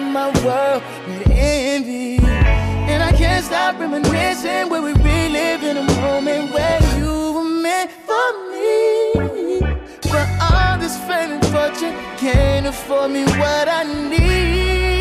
my world with envy. And I can't stop reminiscing where we relive in a moment where you were meant for me. But all this fame and fortune can't afford me what I need.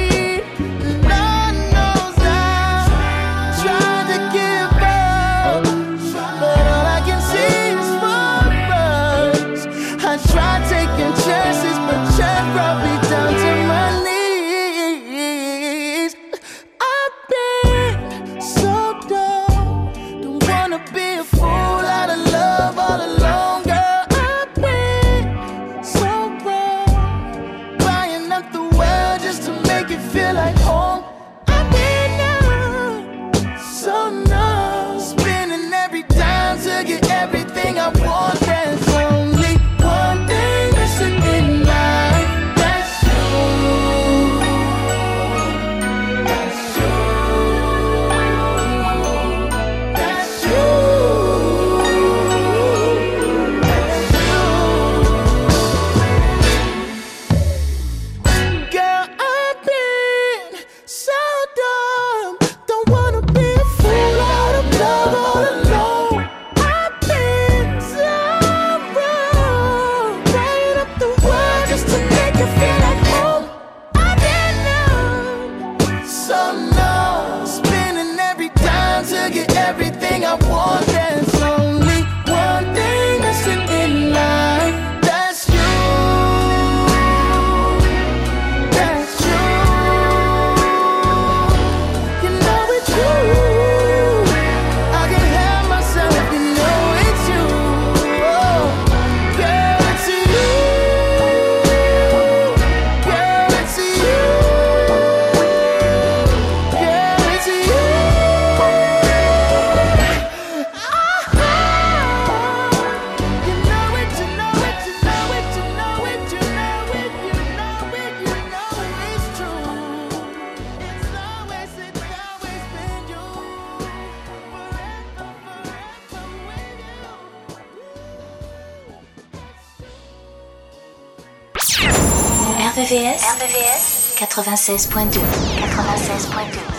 96.2. 96.2.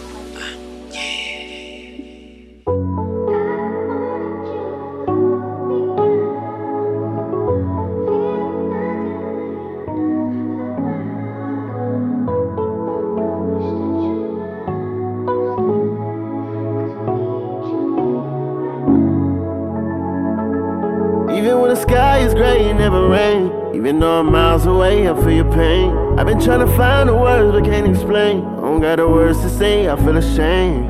feel your pain. I've been trying to find the words but can't explain. I don't got the words to say, I feel ashamed.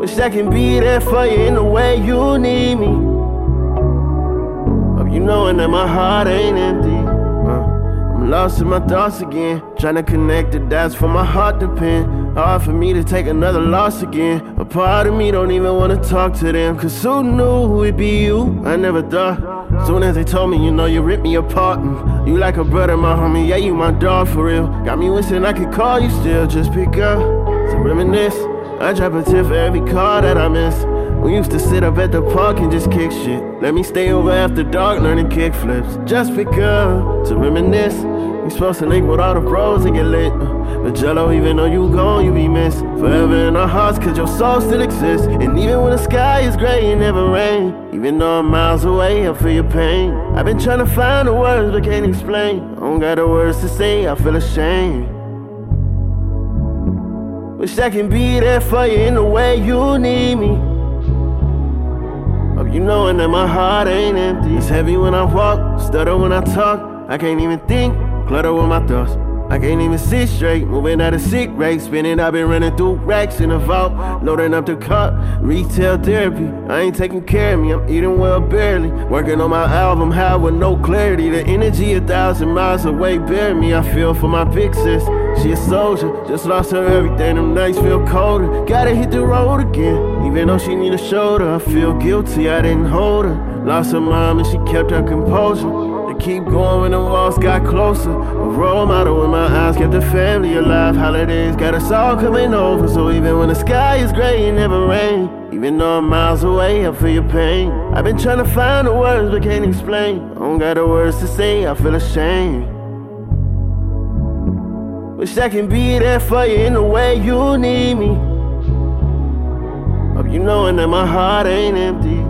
Wish I can be there for you in the way you need me. Hope you knowing that my heart ain't empty. Uh, I'm lost in my thoughts again. Trying to connect the dots for my heart to pin. Hard for me to take another loss again. A part of me don't even wanna talk to them. Cause who knew it'd be you? I never thought. Soon as they told me, you know, you ripped me apart. Mm, you like a brother, my homie. Yeah, you my dog for real. Got me wishing I could call you still. Just pick up to reminisce. I drop a tip for every car that I miss. We used to sit up at the park and just kick shit. Let me stay over after dark learning kick flips. Just pick up to reminisce. We supposed to link with all the bros and get lit. But Jello, even though you gone, you be missed. Forever in our hearts, cause your soul still exists. And even when the sky is gray, it never rain. Even though I'm miles away, I feel your pain. I've been trying to find the words, but can't explain. I don't got the words to say, I feel ashamed. Wish I can be there for you in the way you need me. Hope you knowing that my heart ain't empty. It's heavy when I walk, stutter when I talk. I can't even think, clutter with my thoughts. I can't even sit straight, moving at a sick rate. Spinning, I've been running through racks in the vault, loading up the cup. Retail therapy, I ain't taking care of me. I'm eating well barely. Working on my album, high with no clarity. The energy a thousand miles away, bear me. I feel for my big sis. She a soldier, just lost her everything. Them nights feel colder. Gotta hit the road again. Even though she need a shoulder, I feel guilty. I didn't hold her. Lost her mom and she kept her composure. Keep going when the walls got closer. A role model in my eyes kept the family alive. Holidays got us all coming over. So even when the sky is gray, it never rain. Even though I'm miles away, I feel your pain. I've been trying to find the words but can't explain. I don't got the words to say, I feel ashamed. Wish I can be there for you in the way you need me. Hope you knowing that my heart ain't empty.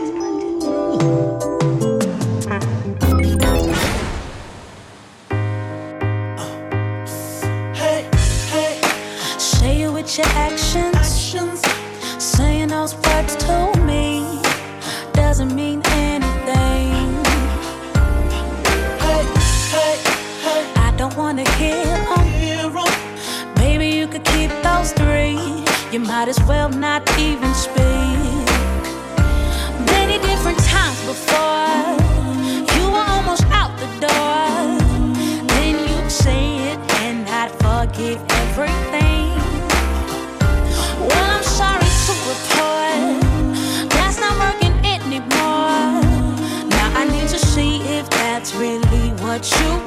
don't wanna hear 'em. Baby, you could keep those three. You might as well not even speak. Many different times before, you were almost out the door. Then you'd say it and I'd forgive everything. Well, I'm sorry to report that's not working anymore. Now I need to see if that's really what you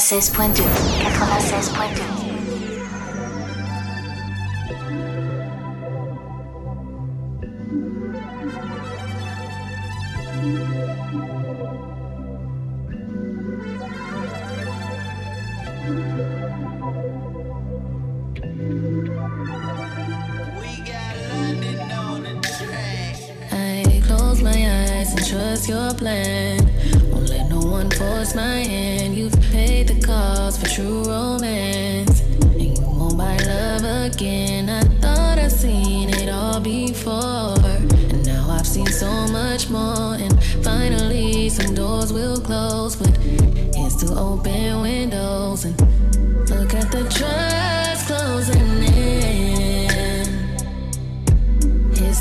96.2. 96.2.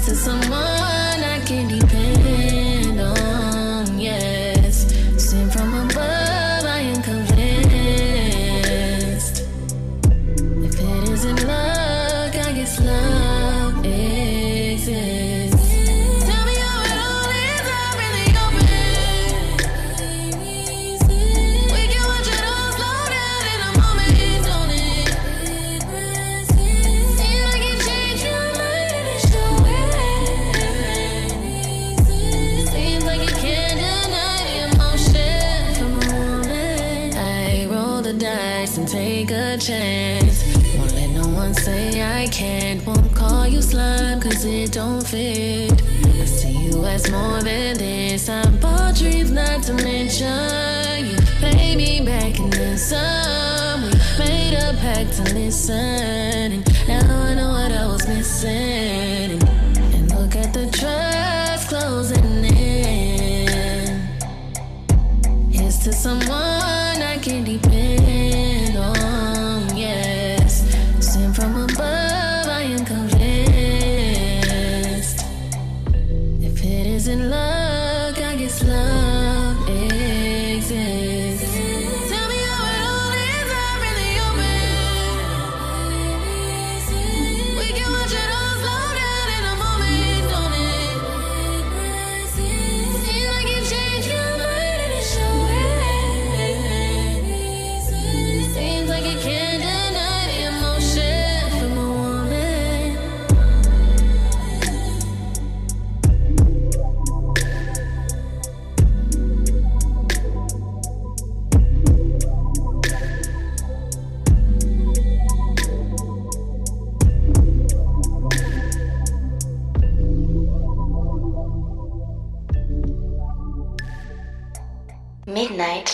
to someone it don't fit. I see you as more than this. I bought dreams not to mention. You pay me back and then some. We made a pact to listen. And now I know what I was missing.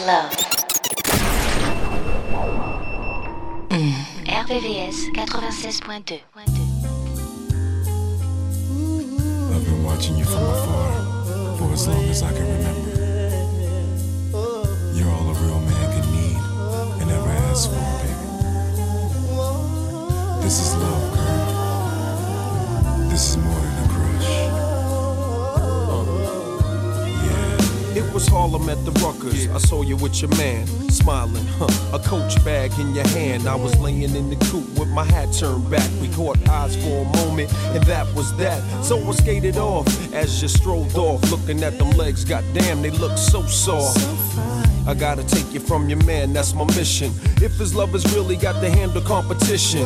Love. Hmm. RVVS 96.2. I've been watching you from afar for as long as I can remember. You're all a real man can need and ever ask for, baby. This is love, girl. This is more was Harlem at the Ruckers. I saw you with your man, smiling, huh? A coach bag in your hand. I was laying in the coop with my hat turned back. We caught eyes for a moment, and that was that. So I skated off as you strolled off, looking at them legs. Goddamn, they look so soft. I gotta take you from your man, that's my mission. If his love has really got to handle competition,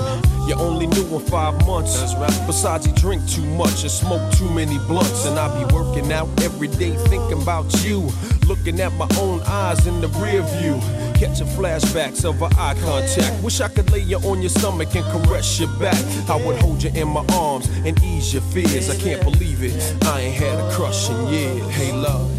you only knew him five months. That's right. Besides, he drink too much and smoke too many blunts. And I be working out every day thinking about you. Looking at my own eyes in the rear view. Catching flashbacks of our eye contact. Wish I could lay you on your stomach and caress your back. I would hold you in my arms and ease your fears. I can't believe it. I ain't had a crush in years. Hey, love.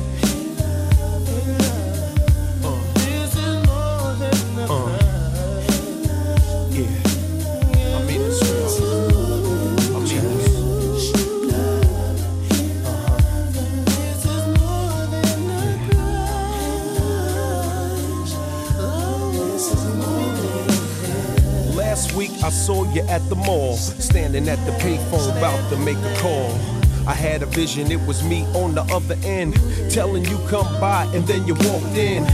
I saw you at the mall, standing at the payphone about to make a call. I had a vision, it was me on the other end, telling you come by, and then you walked in.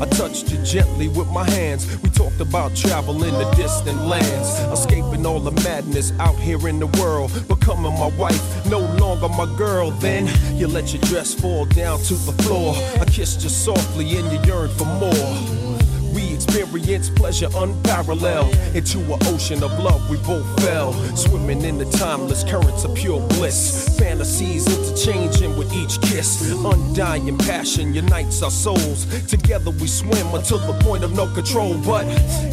I touched you gently with my hands. We talked about traveling to distant lands, escaping all the madness out here in the world, becoming my wife, no longer my girl. Then you let your dress fall down to the floor. I kissed you softly, and you yearned for more. We experienced pleasure unparalleled. Into an ocean of love, we both fell. Swimming in the timeless currents of pure bliss. Fantasies interchanging with each kiss. Undying passion unites our souls. Together we swim until the point of no control. But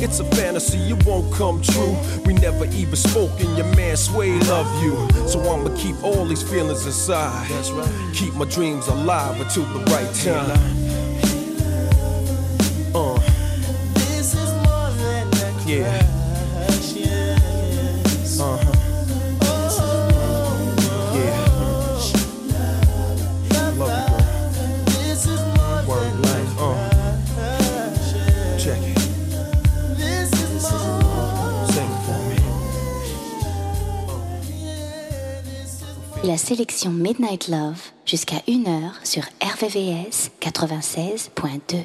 it's a fantasy, it won't come true. We never even spoke, and your man Sway love you. So I'ma keep all these feelings inside. Keep my dreams alive until the right time. Yeah. Uh-huh. Yeah. Uh. La sélection Midnight Love jusqu'à 1h sur RVVS 96.2.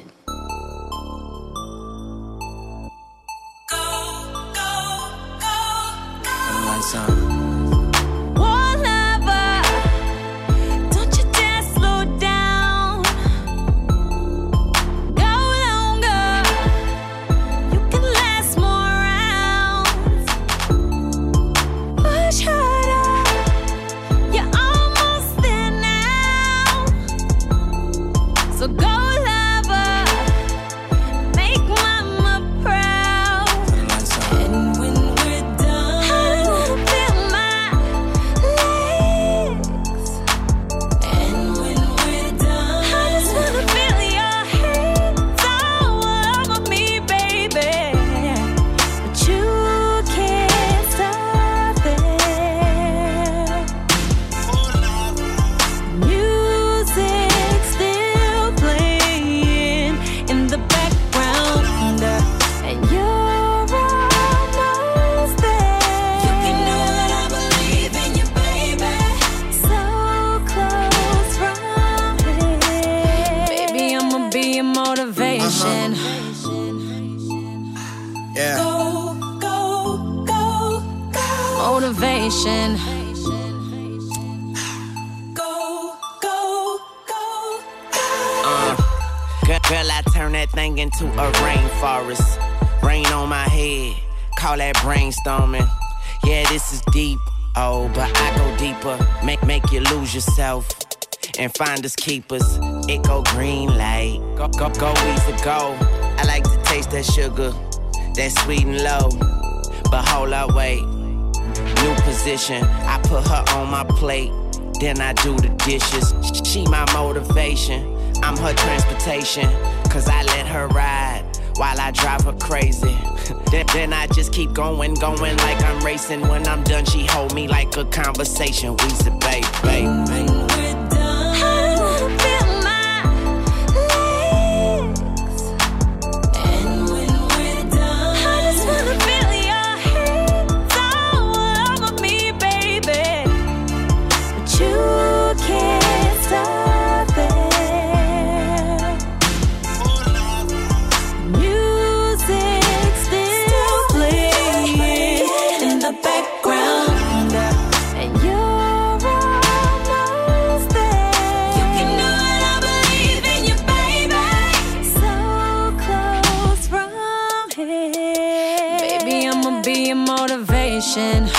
Motivation. Go, go, go, Uh, girl, girl, I turn that thing into a rainforest. Rain on my head, call that brainstorming. Yeah, this is deep. Oh, but I go deeper. Make make you lose yourself and find us keepers. It go green light, go go go easy go. I like to taste that sugar, that sweet and low. But hold up, wait. New position, I put her on my plate. Then I do the dishes. She my motivation. I'm her transportation. Cause I let her ride while I drive her crazy. then, I just keep going, going like I'm racing. When I'm done, she hold me like a conversation. We said, babe, babe, babe. attention.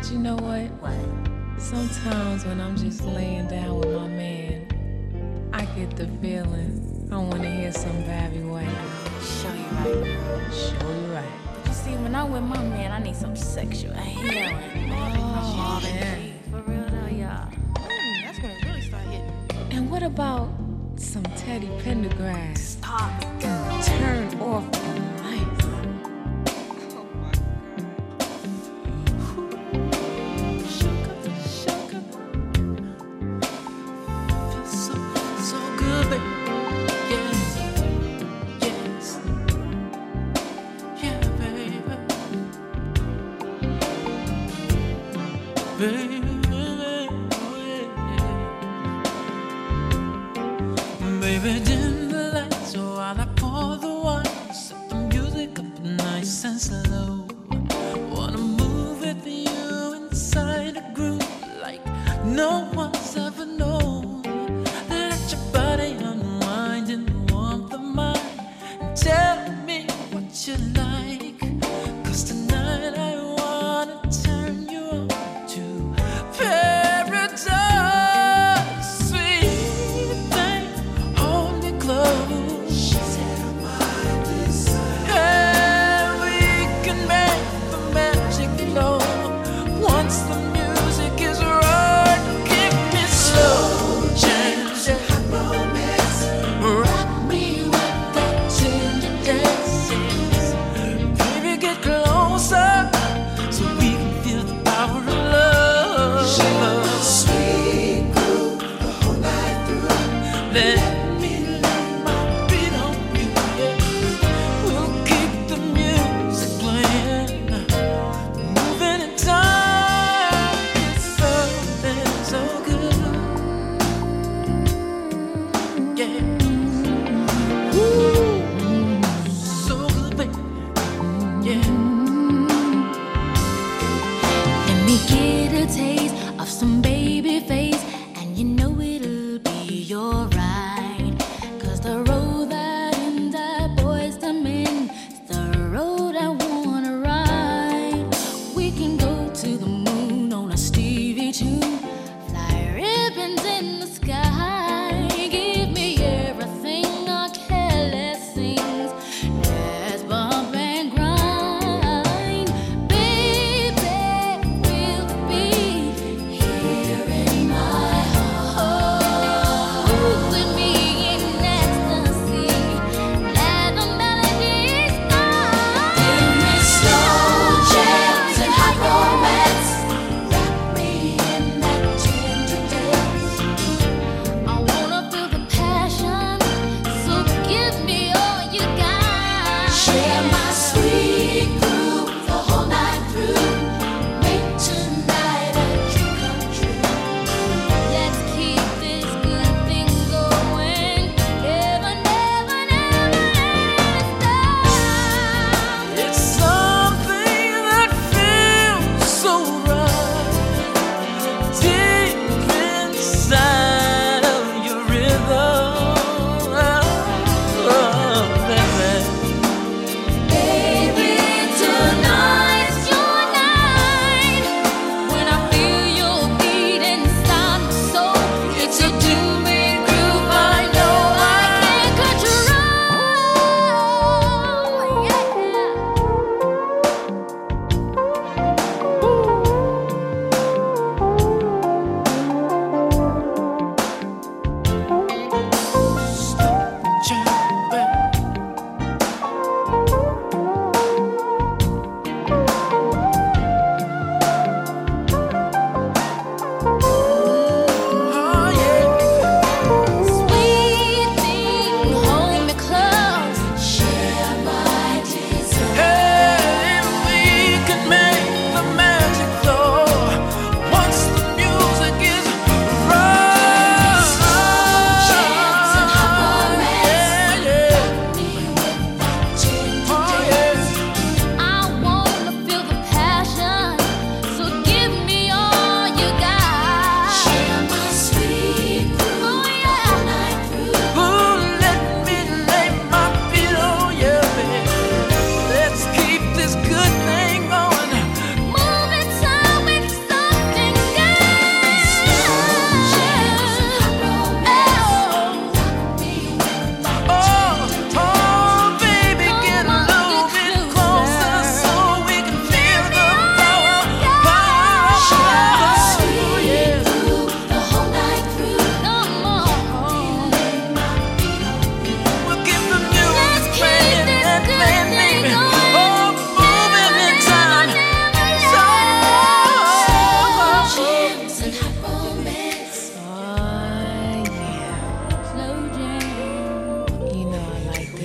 But you know what? What? Sometimes when I'm just laying down with my man, I get the feeling I want to hear some Barry White. Show you right, girl. Show you right. But you see, when I'm with my man, I need some sexual healing. Oh, oh man. For real though, y'all. Mm, that's when it really start hitting. And what about some Teddy Pendergrass? Stop, girl. Turn off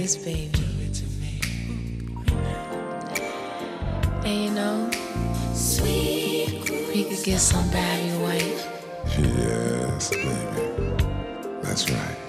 this, baby. And you know, Sweet we could get some baby White. Yes, baby. That's right.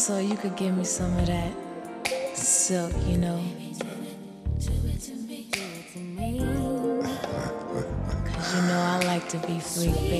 so you could give me some of that silk, you know. Cause you know I like to be free, baby.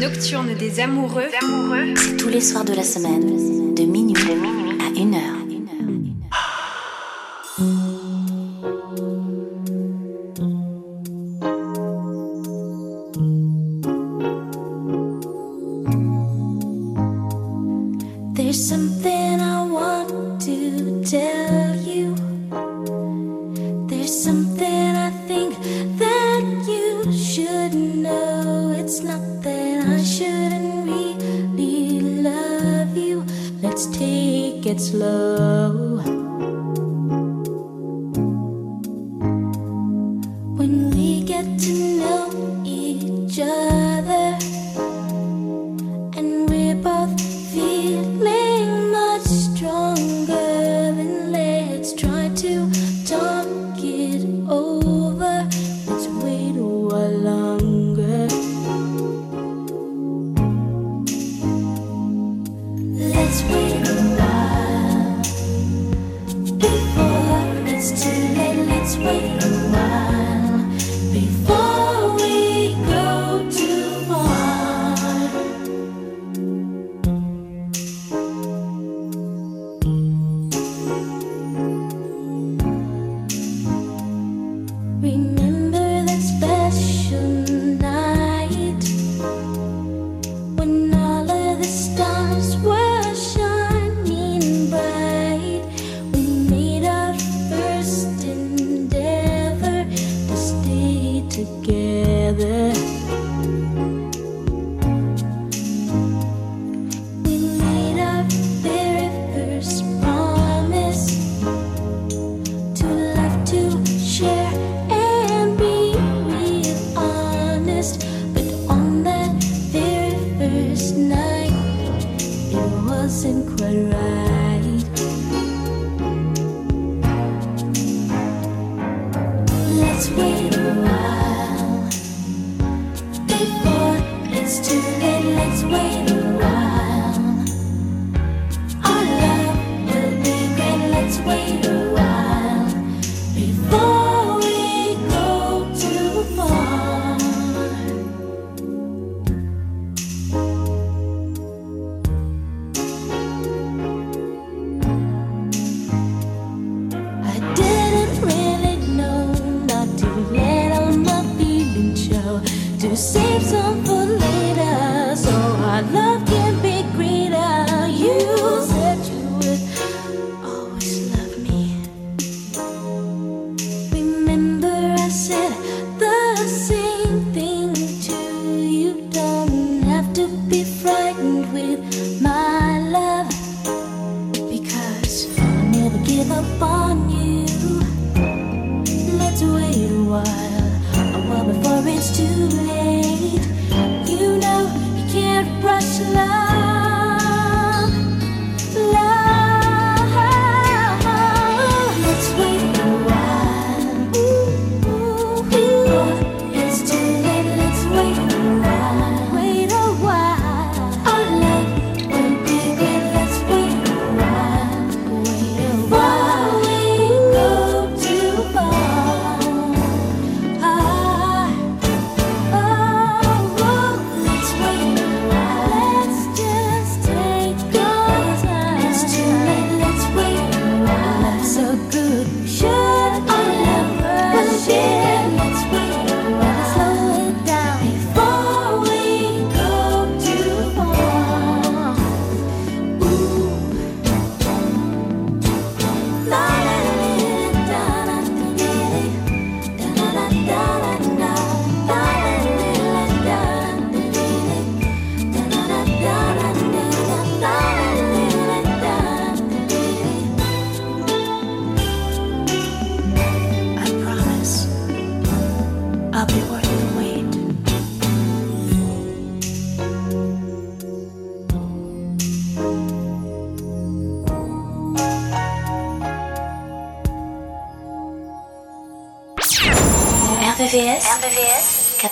nocturne des amoureux, c'est tous les soirs de la semaine, de minuit, à une heure.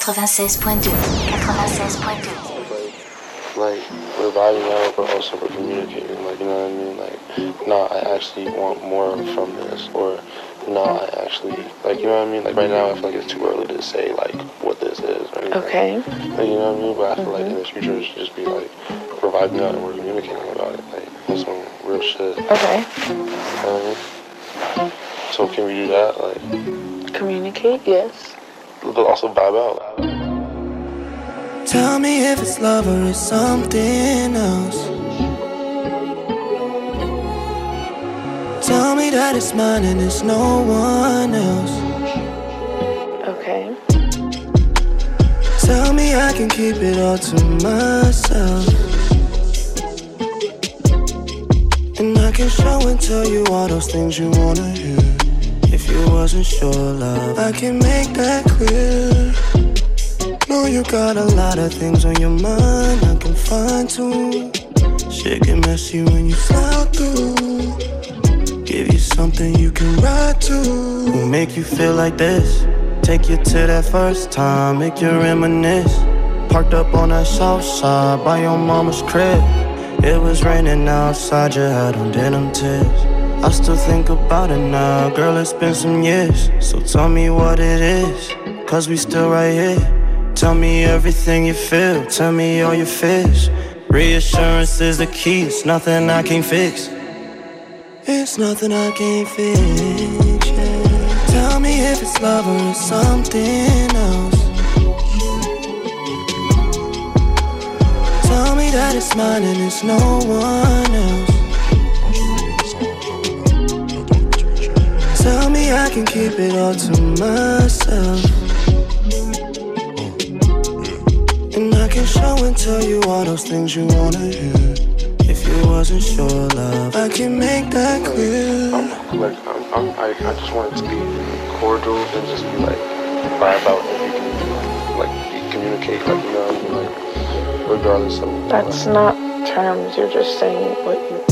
96.2 96.2 like we're vibing out, but also we're communicating. Like you know what I mean? Like, no, I actually want more from this, or no, I actually like you know what I mean? Like right now, I feel like it's too early to say like what this is. Or anything. Okay. Like, you know what I mean? But I feel like mm-hmm. in the future, it should just be like we're vibing out and we're communicating about it. Like that's some real shit. Okay. You know what I mean? So can we do that? Like, Communicate, yes. But also vibe out. Tell me if it's love or it's something else. Tell me that it's mine and it's no one else. Okay. Tell me I can keep it all to myself. And I can show and tell you all those things you wanna hear. You wasn't sure, love, I can make that clear. Know you got a lot of things on your mind, I can find too. Shit get messy when you slide through. Give you something you can ride to. Will make you feel like this. Take you to that first time, make you reminisce. Parked up on that south side by your mama's crib. It was raining outside, you had on denim tips. I still think about it now, girl, it's been some years. So tell me what it is, cause we still right here. Tell me everything you feel, tell me all your fears. Reassurance is the key, it's nothing I can't fix. It's nothing I can't fix. yeah. Tell me if it's love or it's something else. Tell me that it's mine and it's no one else. Tell me I can keep it all to myself. And I can show and tell you all those things you wanna hear. If you wasn't sure, love, I can make that clear. I'm, like, I'm, I'm, I, I just want it to be cordial and just be like, vibe out like, communicate, like, you know, like, regardless of. That's like, not terms, you're just saying what you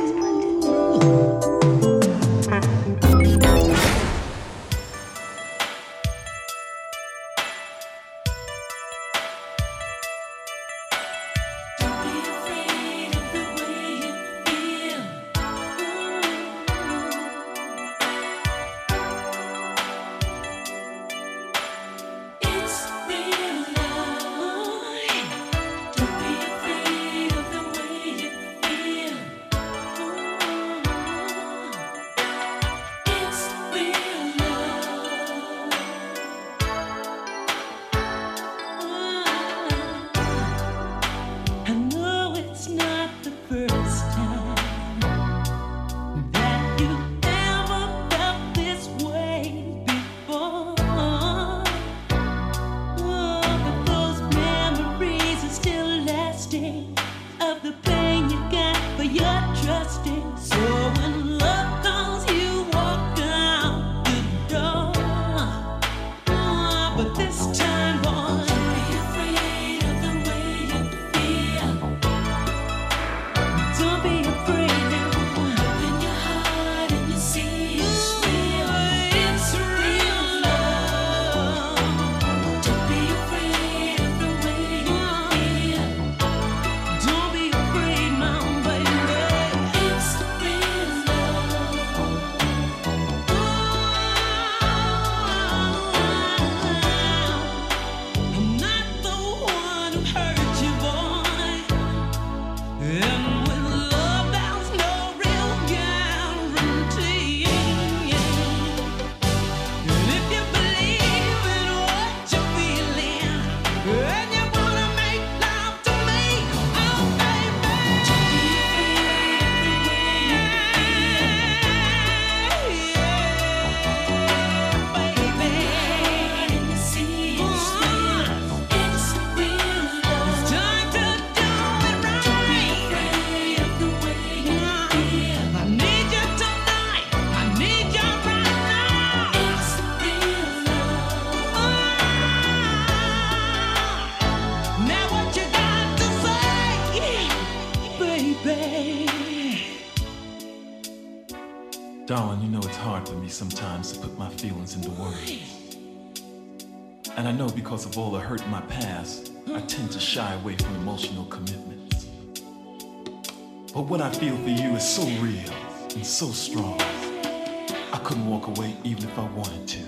I feel for you is so real and so strong. I couldn't walk away even if I wanted to.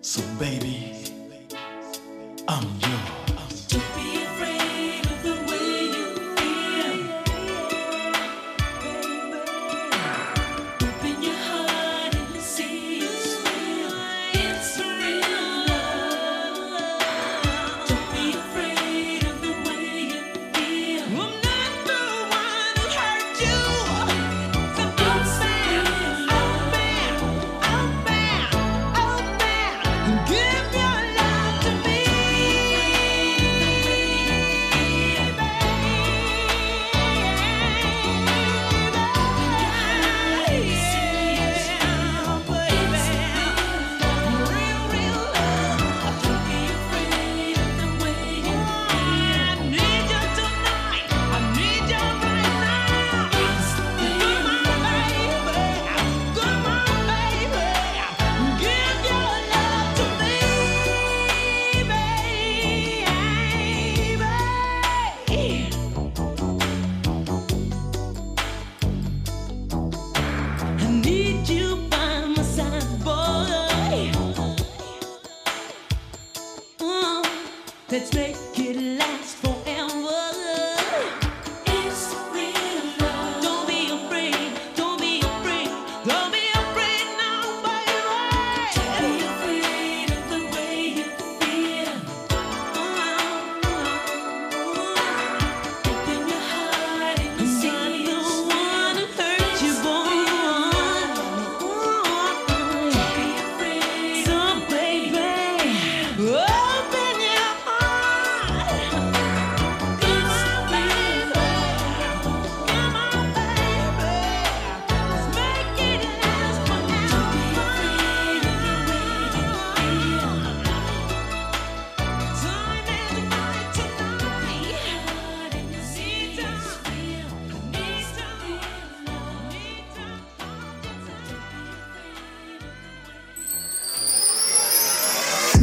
So, baby, I'm yours.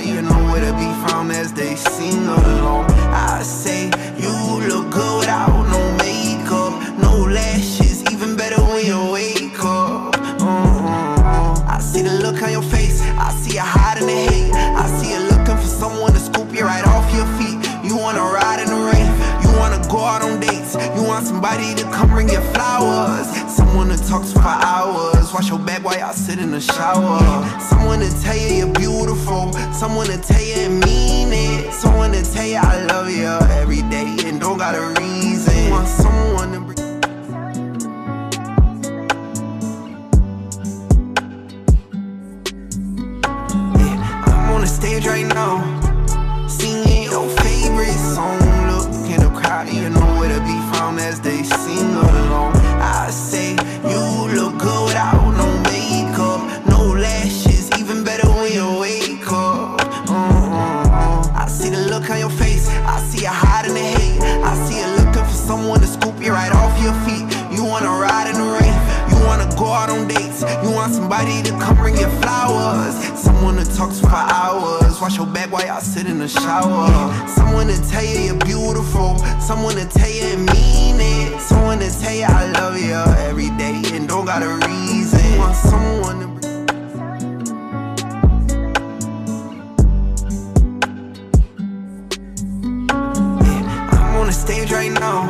you know where to be found as they sing along. I say you look good without no makeup, no lashes, even better when you wake up. Mm -hmm. I see the look on your face. I see you hiding the hate. I see you looking for someone to scoop you right off your feet. You wanna ride in the rain. You wanna go out on dates. You want somebody to come bring you flowers. Someone to talk to for hours. Wash your back while y'all sit in the shower. Someone to tell you. Someone to tell you and mean it. Someone to tell you I love you every day and don't got a reason. Want someone to bring stage right now, singing your favorite song. Look in the crowd, you know where to be found as they sing along. To come flowers. Someone to talk to for hours. Wash your back while y'all sit in the shower. Someone to tell you you're beautiful. Someone to tell you and mean it. Someone to tell you I love you every day and don't got a reason. Want someone to on the stage right now,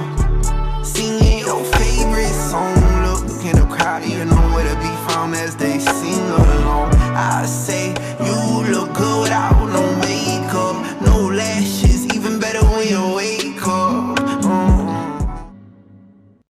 singing your favorite song. Look in the crowd, you know where to be found as they sing. I say